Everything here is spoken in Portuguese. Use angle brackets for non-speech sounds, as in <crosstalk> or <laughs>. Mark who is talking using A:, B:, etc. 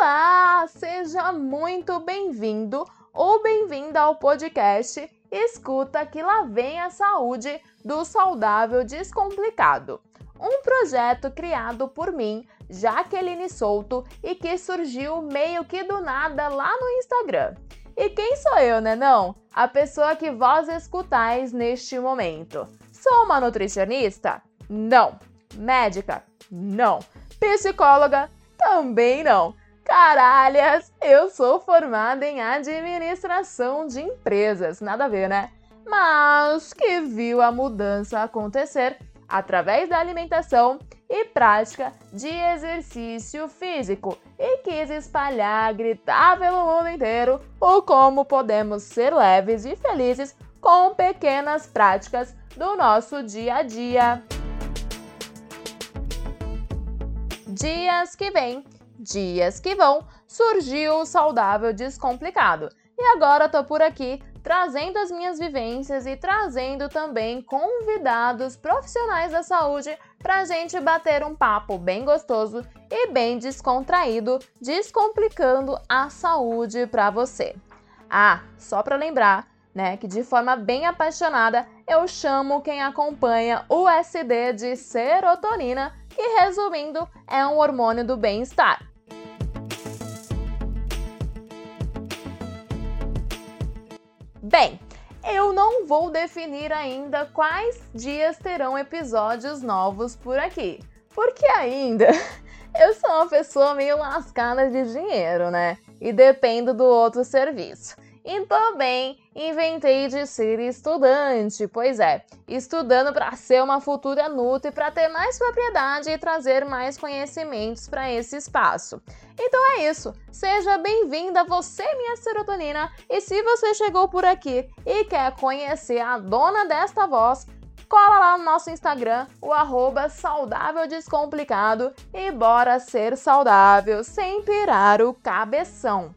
A: Olá, seja muito bem-vindo ou bem-vinda ao podcast Escuta que lá vem a saúde do saudável descomplicado. Um projeto criado por mim, Jaqueline Souto, e que surgiu meio que do nada lá no Instagram. E quem sou eu, né não? A pessoa que vós escutais neste momento. Sou uma nutricionista? Não. Médica? Não. Psicóloga? Também não. Caralhas, eu sou formada em administração de empresas, nada a ver, né? Mas que viu a mudança acontecer através da alimentação e prática de exercício físico e quis espalhar, gritar pelo mundo inteiro o como podemos ser leves e felizes com pequenas práticas do nosso dia a dia. Dias que vêm, dias que vão, surgiu o saudável descomplicado. E agora tô por aqui trazendo as minhas vivências e trazendo também convidados profissionais da saúde para gente bater um papo bem gostoso e bem descontraído, descomplicando a saúde para você. Ah, só para lembrar, né, que de forma bem apaixonada eu chamo quem acompanha o SD de serotonina que, resumindo, é um hormônio do bem-estar. Bem, eu não vou definir ainda quais dias terão episódios novos por aqui, porque ainda <laughs> eu sou uma pessoa meio lascada de dinheiro, né? E dependo do outro serviço. E também inventei de ser estudante, pois é, estudando para ser uma futura Nutri, para ter mais propriedade e trazer mais conhecimentos para esse espaço. Então é isso, seja bem-vinda você, minha serotonina, e se você chegou por aqui e quer conhecer a dona desta voz, cola lá no nosso Instagram, o arroba saudável descomplicado e bora ser saudável sem pirar o cabeção.